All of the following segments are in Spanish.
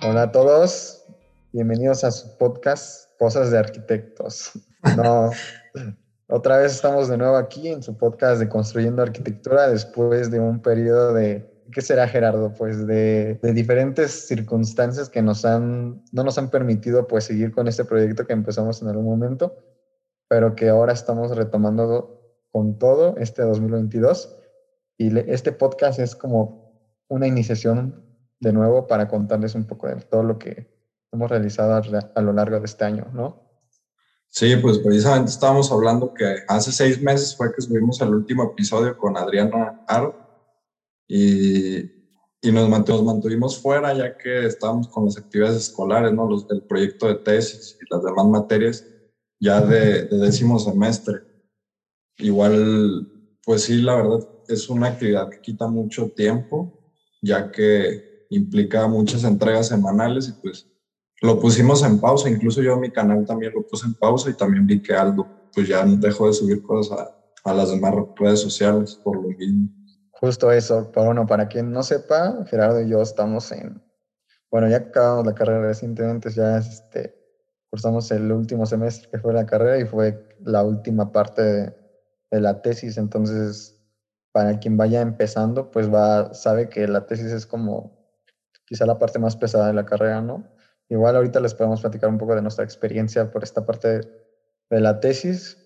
Hola a todos, bienvenidos a su podcast Cosas de Arquitectos. No, otra vez estamos de nuevo aquí en su podcast de Construyendo Arquitectura después de un periodo de, ¿qué será Gerardo? Pues de, diferentes circunstancias que nos han, no nos han permitido pues seguir con este proyecto que empezamos en algún momento, pero que ahora estamos retomando con todo este 2022. Y este podcast es como una iniciación de nuevo para contarles un poco de todo lo que hemos realizado a, lo largo de este año, ¿no? Sí, pues precisamente estábamos hablando que hace seis meses fue que subimos el último episodio con Adriana Aro y, y nos, mantuvimos, fuera ya que estábamos con las actividades escolares, ¿no? Los, el proyecto de tesis y las demás materias ya de, de décimo semestre. Igual, pues sí, la verdad es una actividad que quita mucho tiempo, ya que implica muchas entregas semanales y pues lo pusimos en pausa, incluso yo en mi canal también lo puse en pausa y también vi que Aldo pues ya dejó de subir cosas a, las demás redes sociales por lo mismo. Justo eso, pero bueno, para quien no sepa, Gerardo y yo estamos en, bueno, ya acabamos la carrera recientemente, ya este, cursamos el último semestre que fue la carrera y fue la última parte de, de la tesis, entonces para quien vaya empezando, pues va, sabe que la tesis es como quizá la parte más pesada de la carrera, ¿no? Igual ahorita les podemos platicar un poco de nuestra experiencia por esta parte de la tesis,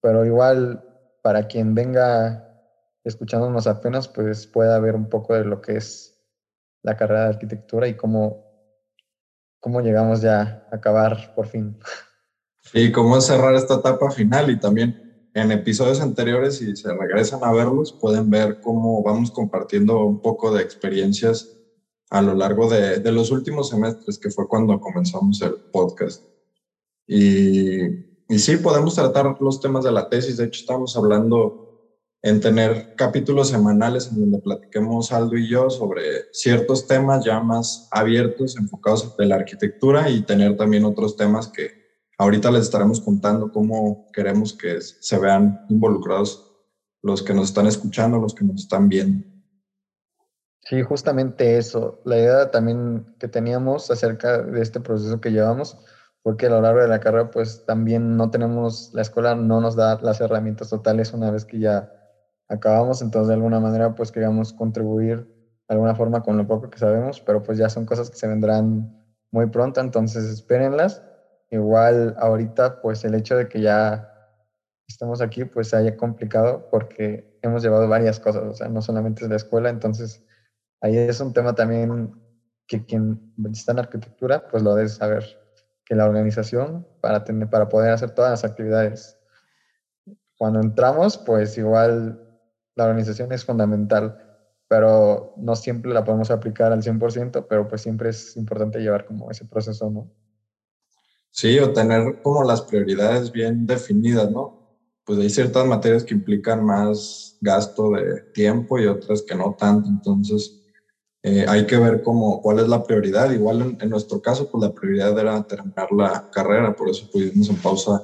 pero igual para quien venga escuchándonos apenas, pues pueda ver un poco de lo que es la carrera de arquitectura y cómo, cómo llegamos ya a acabar por fin. Y cómo cerrar esta etapa final y también en episodios anteriores, si se regresan a verlos, pueden ver cómo vamos compartiendo un poco de experiencias a lo largo de, de, los últimos semestres, que fue cuando comenzamos el podcast. Y, y sí, podemos tratar los temas de la tesis. De hecho, estamos hablando en tener capítulos semanales en donde platiquemos Aldo y yo sobre ciertos temas ya más abiertos, enfocados en la arquitectura y tener también otros temas que ahorita les estaremos contando cómo queremos que se vean involucrados los que nos están escuchando, los que nos están viendo. Sí, justamente eso. La idea también que teníamos acerca de este proceso que llevamos fue que a lo largo de la carrera pues también no tenemos, la escuela no nos da las herramientas totales una vez que ya acabamos, entonces de alguna manera pues queríamos contribuir de alguna forma con lo poco que sabemos, pero pues ya son cosas que se vendrán muy pronto, entonces espérenlas. Igual ahorita pues el hecho de que ya estemos aquí pues se haya complicado porque hemos llevado varias cosas, o sea, no solamente es la escuela, entonces ahí es un tema también que quien está en arquitectura, pues lo debe saber, que la organización para, tener, para poder hacer todas las actividades. Cuando entramos, pues igual la organización es fundamental, pero no siempre la podemos aplicar al 100%, pero pues siempre es importante llevar como ese proceso, ¿no? Sí, o tener como las prioridades bien definidas, ¿no? Pues hay ciertas materias que implican más gasto de tiempo y otras que no tanto, entonces eh, hay que ver cómo, cuál es la prioridad. Igual en, nuestro caso, pues la prioridad era terminar la carrera, por eso pusimos en pausa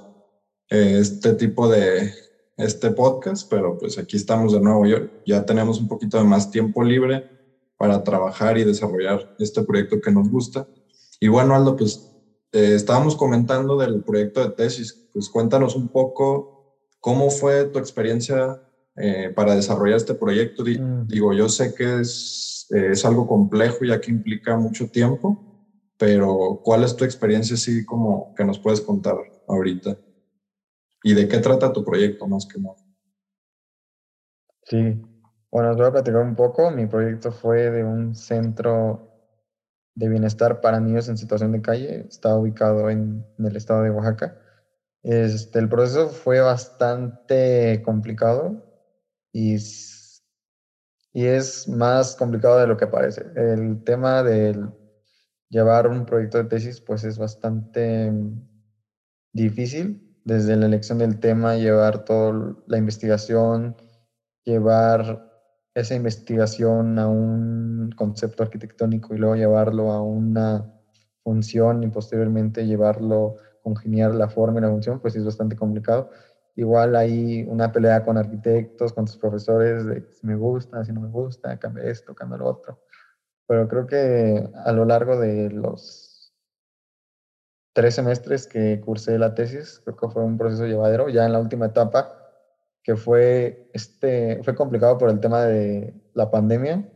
eh, este tipo de este podcast, pero pues aquí estamos de nuevo. Yo, ya tenemos un poquito de más tiempo libre para trabajar y desarrollar este proyecto que nos gusta. Y bueno, Aldo, pues eh, estábamos comentando del proyecto de tesis. Pues cuéntanos un poco cómo fue tu experiencia para desarrollar este proyecto. Mm. Digo, yo sé que es eh, es algo complejo ya que implica mucho tiempo, pero ¿cuál es tu experiencia así como que nos puedes contar ahorita? ¿Y de qué trata tu proyecto más que nada? Sí, bueno, os voy a platicar un poco. Mi proyecto fue de un centro de bienestar para niños en situación de calle. Está ubicado en, en el estado de Oaxaca. Este, el proceso fue bastante complicado y y es más complicado de lo que parece. El tema de llevar un proyecto de tesis pues es bastante difícil, desde la elección del tema, llevar toda la investigación, llevar esa investigación a un concepto arquitectónico y luego llevarlo a una función y posteriormente llevarlo, congeniar la forma y la función, pues es bastante complicado. Igual hay una pelea con arquitectos, con tus profesores, de si me gusta, si no me gusta, cambia esto, cambia lo otro. pero creo que a lo largo de los tres semestres que cursé la tesis, creo que fue un proceso llevadero, ya en la última etapa, que fue, este, fue complicado por el tema de la pandemia,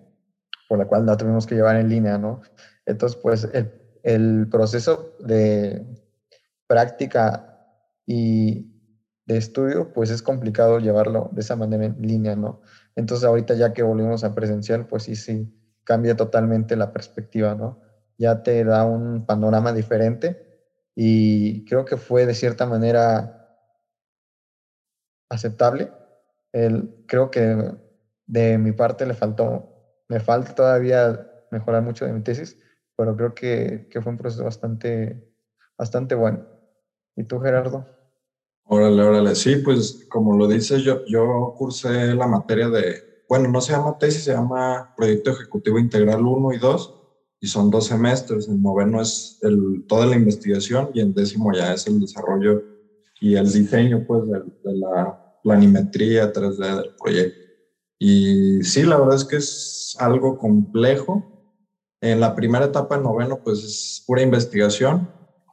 por la cual la tuvimos que llevar en línea, ¿no? Entonces, pues el, el proceso de práctica y estudio, pues es complicado llevarlo de esa manera en línea, ¿no? Entonces ahorita ya que volvimos a presencial, pues sí, sí, cambia totalmente la perspectiva, ¿no? Ya te da un panorama diferente y creo que fue de cierta manera aceptable. El, creo que de mi parte le faltó, me falta todavía mejorar mucho de mi tesis, pero creo que, que fue un proceso bastante, bastante bueno. ¿Y tú, Gerardo? Órale, órale. Sí, pues como lo dices, yo, yo cursé la materia de, bueno, no se llama tesis, se llama Proyecto Ejecutivo Integral 1 y 2, y son dos semestres. El noveno es el, toda la investigación y el décimo ya es el desarrollo y el diseño, pues, de, de la planimetría 3D del proyecto. Y sí, la verdad es que es algo complejo. En la primera etapa, el noveno, pues es pura investigación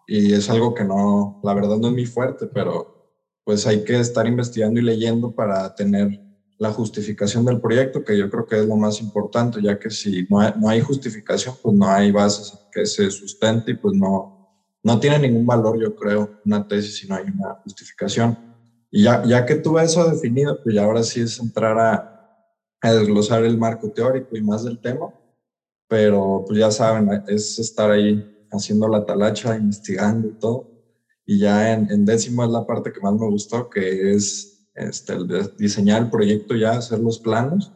y es algo que no, la verdad no es muy fuerte, pero pues hay que estar investigando y leyendo para tener la justificación del proyecto, que yo creo que es lo más importante, ya que si no hay, no hay justificación, pues no hay bases que se sustente y pues no, no tiene ningún valor, yo creo, una tesis si no hay una justificación. Y ya, ya que tuve eso definido, pues ya ahora sí es entrar a, a desglosar el marco teórico y más del tema, pero pues ya saben, es estar ahí haciendo la talacha, investigando y todo. Y ya en, décimo es la parte que más me gustó, que es este, el diseñar el proyecto ya, hacer los planos,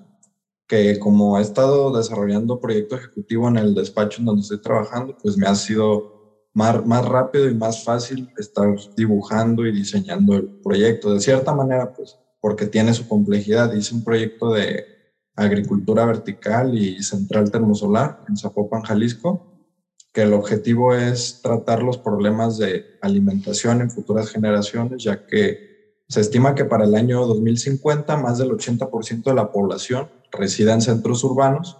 que como he estado desarrollando proyecto ejecutivo en el despacho en donde estoy trabajando, pues me ha sido más, más rápido y más fácil estar dibujando y diseñando el proyecto. De cierta manera, pues, porque tiene su complejidad. Hice un proyecto de agricultura vertical y central termosolar en Zapopan, Jalisco, que el objetivo es tratar los problemas de alimentación en futuras generaciones, ya que se estima que para el año 2050 más del 80% de la población reside en centros urbanos.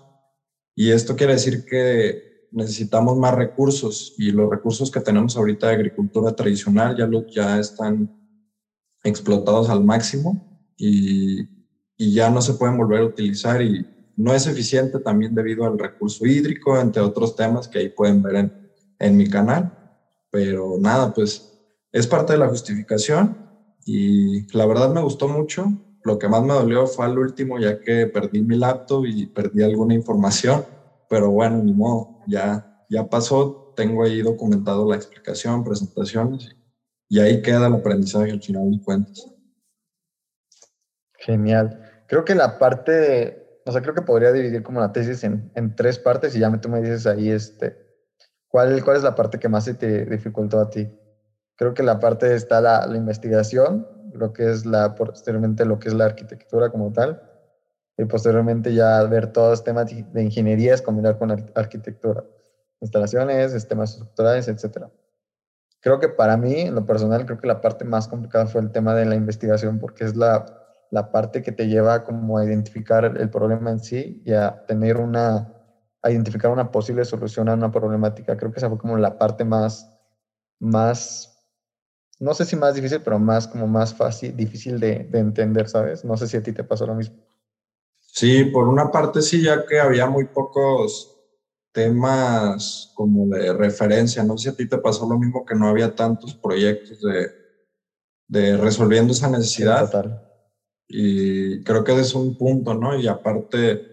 Y esto quiere decir que necesitamos más recursos y los recursos que tenemos ahorita de agricultura tradicional ya, ya están explotados al máximo y, y ya no se pueden volver a utilizar y no es eficiente también debido al recurso hídrico, entre otros temas que ahí pueden ver en, en mi canal. Pero nada, pues es parte de la justificación y la verdad me gustó mucho. Lo que más me dolió fue al último, ya que perdí mi laptop y perdí alguna información. Pero bueno, ni modo, ya, ya pasó. Tengo ahí documentado la explicación, presentaciones y ahí queda el aprendizaje al final de cuentas. Genial. Creo que la parte o sea, creo que podría dividir como la tesis en, en tres partes y ya tú me dices ahí, este, ¿cuál, ¿cuál es la parte que más se te dificultó a ti? Creo que la parte está la, la investigación, lo que es la, posteriormente lo que es la arquitectura como tal, y posteriormente ya ver todos los temas de ingeniería, es combinar con arquitectura, instalaciones, sistemas estructurales, etc. Creo que para mí, en lo personal, creo que la parte más complicada fue el tema de la investigación, porque es la la parte que te lleva como a identificar el problema en sí y a tener una, a identificar una posible solución a una problemática. Creo que esa fue como la parte más, más, no sé si más difícil, pero más como más fácil, difícil de, de entender, ¿sabes? No sé si a ti te pasó lo mismo. Sí, por una parte sí, ya que había muy pocos temas como de referencia. No sé si a ti te pasó lo mismo, que no había tantos proyectos de, de resolviendo esa necesidad. total. Y creo que ese es un punto, ¿no? Y aparte,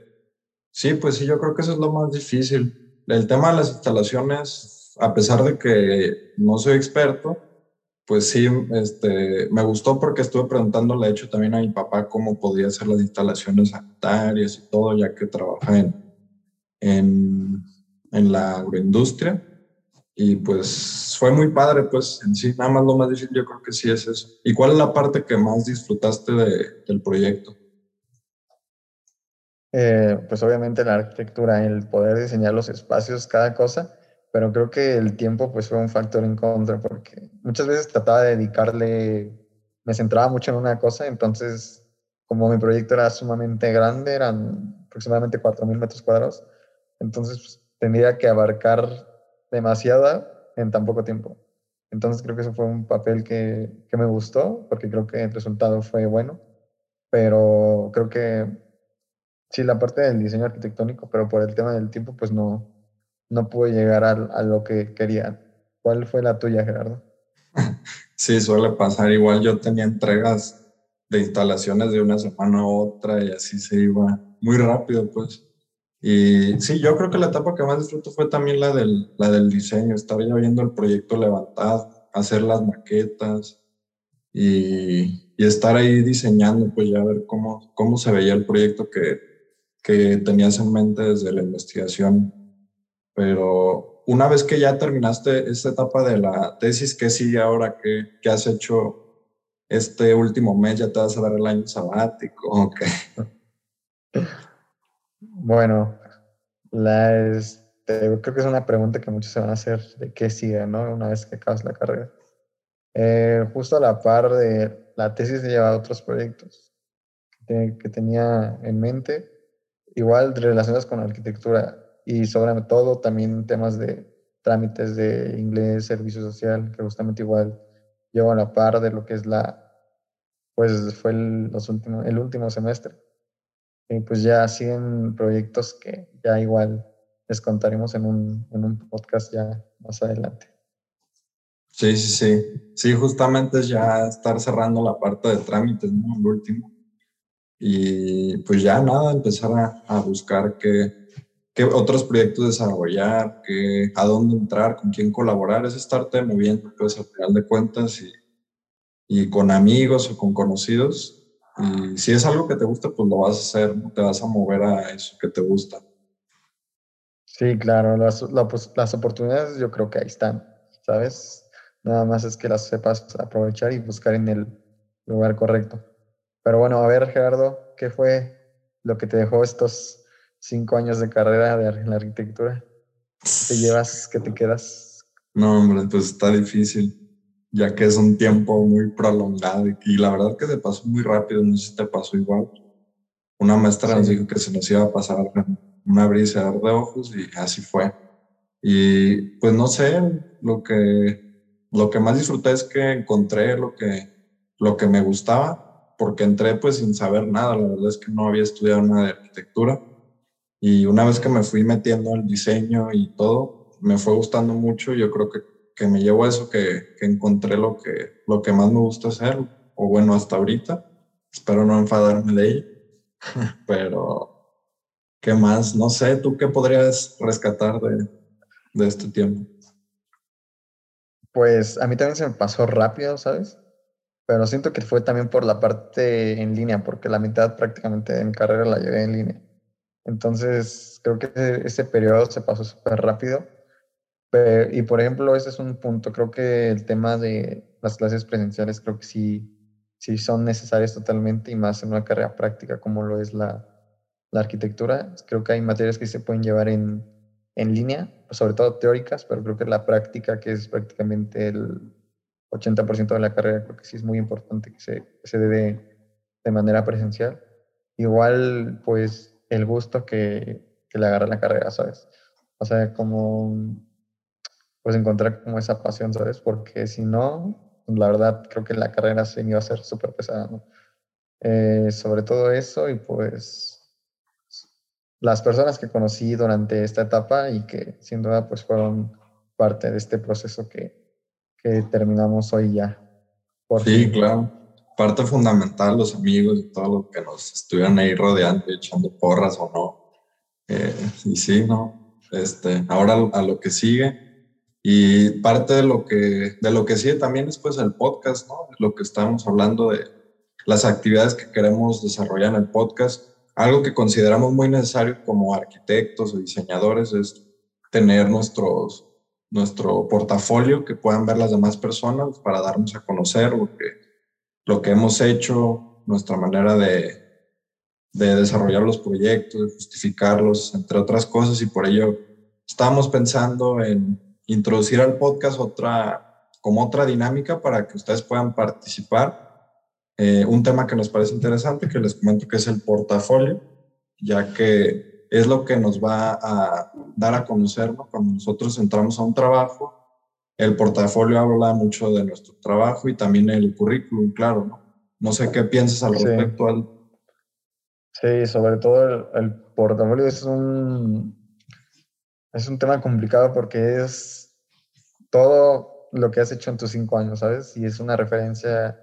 sí, pues sí, yo creo que eso es lo más difícil. El tema de las instalaciones, a pesar de que no soy experto, pues sí, este, me gustó porque estuve preguntándole, de hecho, también a mi papá cómo podía hacer las instalaciones sanitarias y todo, ya que trabaja en, en, en la agroindustria. Y pues fue muy padre, pues en sí, nada más lo más difícil yo creo que sí es eso. ¿Y cuál es la parte que más disfrutaste de, del proyecto? Eh, pues obviamente la arquitectura, el poder diseñar los espacios, cada cosa, pero creo que el tiempo pues fue un factor en contra porque muchas veces trataba de dedicarle, me centraba mucho en una cosa, entonces como mi proyecto era sumamente grande, eran aproximadamente 4.000 metros cuadrados, Entonces pues, tendría que abarcar demasiada en tan poco tiempo. Entonces creo que eso fue un papel que, que me gustó porque creo que el resultado fue bueno, pero creo que sí, la parte del diseño arquitectónico, pero por el tema del tiempo, pues no, no pude llegar a, a lo que quería. ¿Cuál fue la tuya, Gerardo? Sí, suele pasar. Igual yo tenía entregas de instalaciones de una semana a otra y así se iba muy rápido, pues. Y sí, yo creo que la etapa que más disfruto fue también la del, la del diseño, estar ya viendo el proyecto levantado, hacer las maquetas y, y, estar ahí diseñando, pues ya ver cómo, cómo se veía el proyecto que, que tenías en mente desde la investigación. Pero una vez que ya terminaste esta etapa de la tesis, ¿qué sigue ahora? ¿Qué, qué has hecho este último mes? ¿Ya te vas a dar el año sabático? Okay. Bueno, la este, creo que es una pregunta que muchos se van a hacer de qué sigue, ¿no? Una vez que acabas la carrera. Eh, justo a la par de la tesis he llevado otros proyectos que, tenía en mente, igual relacionados con arquitectura y sobre todo también temas de trámites de inglés, servicio social, que justamente igual llevo a la par de lo que es la, pues fue los últimos, el último semestre. Y pues ya siguen proyectos que ya igual les contaremos en un, en un podcast ya más adelante. Sí, sí, sí. Sí, justamente es ya estar cerrando la parte de trámites, ¿no? El último. Y pues ya nada, empezar a, a buscar qué, qué otros proyectos desarrollar, qué, a dónde entrar, con quién colaborar, es estarte moviendo, pues al final de cuentas, y, y con amigos o con conocidos. Y si es algo que te gusta, pues lo vas a hacer, te vas a mover a eso que te gusta. Sí, claro, las, pues, las oportunidades yo creo que ahí están, ¿sabes? Nada más es que las sepas aprovechar y buscar en el lugar correcto. Pero bueno, a ver, Gerardo, ¿qué fue lo que te dejó estos cinco años de carrera de la arquitectura? ¿Qué te llevas? ¿Qué te quedas? No, hombre, pues está difícil, ya que es un tiempo muy prolongado y la verdad que se pasó muy rápido, no sé si te pasó igual. Una maestra nos dijo que se nos iba a pasar una brisa de ojos y así fue. Y pues no sé, lo que, lo que más disfruté es que encontré lo que, lo que me gustaba, porque entré pues sin saber nada, la verdad es que no había estudiado nada de arquitectura y una vez que me fui metiendo el diseño y todo, me fue gustando mucho. Yo creo que, que me llevo a eso, que, que, encontré lo que, lo que más me gusta hacer, o bueno, hasta ahorita. Espero no enfadarme de ello. Pero, ¿qué más? No sé, ¿tú qué podrías rescatar de, de este tiempo? Pues a mí también se me pasó rápido, ¿sabes? Pero siento que fue también por la parte en línea, porque la mitad prácticamente de mi carrera la llevé en línea. Entonces, creo que ese, periodo se pasó súper rápido. Y por ejemplo, ese es un punto. Creo que el tema de las clases presenciales, creo que sí, sí son necesarias totalmente y más en una carrera práctica como lo es la, la arquitectura. Creo que hay materias que se pueden llevar en, en línea, sobre todo teóricas, pero creo que la práctica, que es prácticamente el 80% de la carrera, creo que sí es muy importante que se, que se dé de manera presencial. Igual, pues el gusto que, que le agarra la carrera, ¿sabes? O sea, como, pues encontrar como esa pasión, ¿sabes? Porque si no, la verdad creo que la carrera se iba a ser súper pesada, ¿no? Eh, sobre todo eso y pues las personas que conocí durante esta etapa y que sin duda pues fueron parte de este proceso que, que terminamos hoy ya. sí, claro parte fundamental, los amigos y todo lo que nos estuvieran ahí rodeando, echando porras o no. Eh, y sí, ¿no? Este, ahora a lo que sigue. Y parte de lo que, de lo que sigue también es pues el podcast, ¿no? Lo que estábamos hablando de las actividades que queremos desarrollar en el podcast. Algo que consideramos muy necesario como arquitectos o diseñadores es tener nuestros, nuestro portafolio que puedan ver las demás personas para darnos a conocer lo que lo que hemos hecho, nuestra manera de, de desarrollar los proyectos, de justificarlos, entre otras cosas, y por ello estamos pensando en introducir al podcast otra, como otra dinámica para que ustedes puedan participar. Eh, un tema que nos parece interesante, que les comento que es el portafolio, ya que es lo que nos va a dar a conocer cuando nosotros entramos a un trabajo. El portafolio habla mucho de nuestro trabajo y también el currículum, claro. No, no sé qué piensas al respecto. Al... Sí, sobre todo el, portafolio es un, es un tema complicado porque es todo lo que has hecho en tus cinco años, ¿sabes? Y es una referencia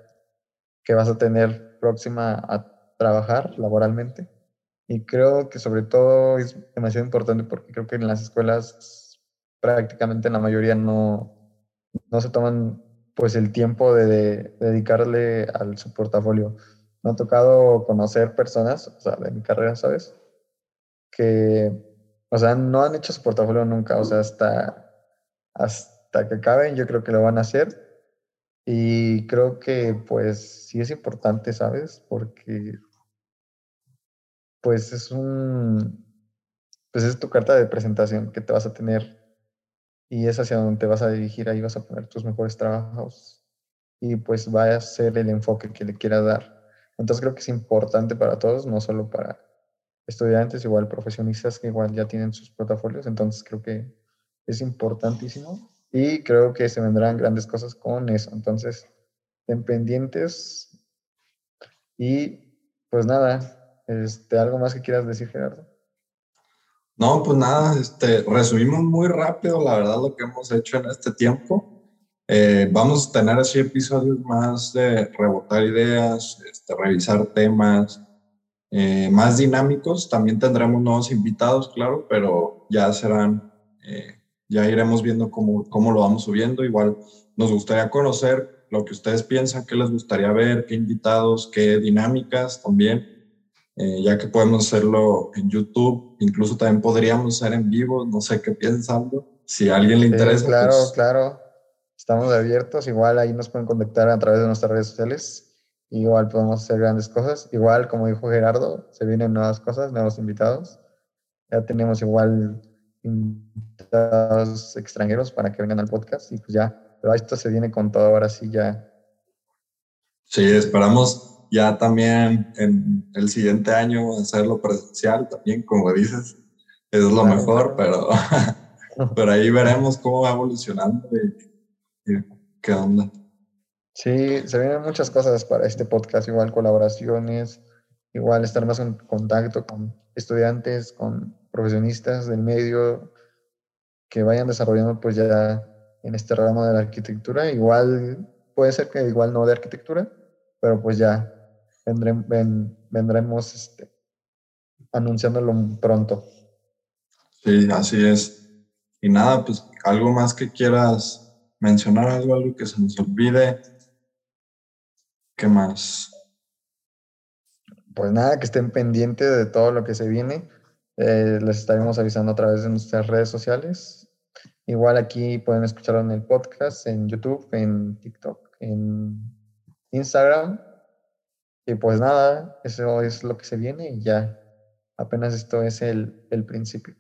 que vas a tener próxima a trabajar laboralmente. Y creo que sobre todo es demasiado importante porque creo que en las escuelas prácticamente en la mayoría no, no se toman pues el tiempo de, dedicarle al su portafolio. Me ha tocado conocer personas, o sea, de mi carrera, ¿sabes? Que, o sea, no han hecho su portafolio nunca, o sea, hasta, hasta que acaben yo creo que lo van a hacer. Y creo que pues sí es importante, ¿sabes? Porque pues es un, pues es tu carta de presentación que te vas a tener y es hacia donde te vas a dirigir, ahí vas a poner tus mejores trabajos y pues va a ser el enfoque que le quieras dar. Entonces creo que es importante para todos, no solo para estudiantes, igual profesionistas que igual ya tienen sus portafolios, entonces creo que es importantísimo y creo que se vendrán grandes cosas con eso. Entonces, ten pendientes y pues nada, este, ¿algo más que quieras decir, Gerardo? No, pues nada, este, resumimos muy rápido, la verdad, lo que hemos hecho en este tiempo. Eh, vamos a tener así episodios más de rebotar ideas, este, revisar temas eh, más dinámicos. También tendremos nuevos invitados, claro, pero ya serán, eh, ya iremos viendo cómo, cómo lo vamos subiendo. Igual nos gustaría conocer lo que ustedes piensan, qué les gustaría ver, qué invitados, qué dinámicas también. Eh, ya que podemos hacerlo en YouTube, incluso también podríamos hacer en vivo, no sé qué piensan, si a alguien le interesa. claro, pues claro, estamos abiertos, igual ahí nos pueden contactar a través de nuestras redes sociales, igual podemos hacer grandes cosas, igual como dijo Gerardo, se vienen nuevas cosas, nuevos invitados, ya tenemos igual invitados extranjeros para que vengan al podcast y pues ya, pero esto se viene con todo, ahora sí ya. Sí, esperamos ya también en el siguiente año hacerlo presencial también, como dices, es lo mejor, pero, pero ahí veremos cómo va evolucionando y, qué onda. Sí, se vienen muchas cosas para este podcast, igual colaboraciones, igual estar más en contacto con estudiantes, con profesionistas del medio que vayan desarrollando pues ya en este ramo de la arquitectura. Igual puede ser que igual no de arquitectura, pero pues ya vendremos este, anunciándolo pronto. Sí, así es. Y nada, pues algo más que quieras mencionar, algo, algo que se nos olvide. ¿Qué más? Pues nada, que estén pendientes de todo lo que se viene. Eh, les estaremos avisando a través de nuestras redes sociales. Igual aquí pueden escucharlo en el podcast, en YouTube, en TikTok, en Instagram y pues nada, eso es lo que se viene y ya apenas esto es el, el principio.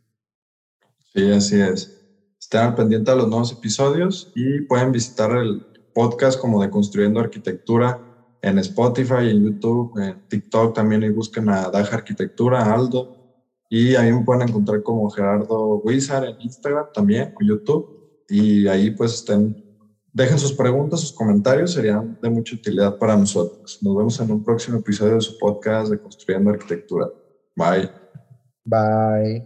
Sí, así es. Estén pendientes de los nuevos episodios y pueden visitar el podcast como de Construyendo Arquitectura en Spotify, en YouTube, en TikTok también y busquen a Daja Arquitectura, Aldo. Y ahí me pueden encontrar como Gerardo Wizard en Instagram también, o YouTube. Y ahí pues estén Dejen sus preguntas, sus comentarios, serían de mucha utilidad para nosotros. Nos vemos en un próximo episodio de su podcast de Construyendo Arquitectura. Bye. Bye.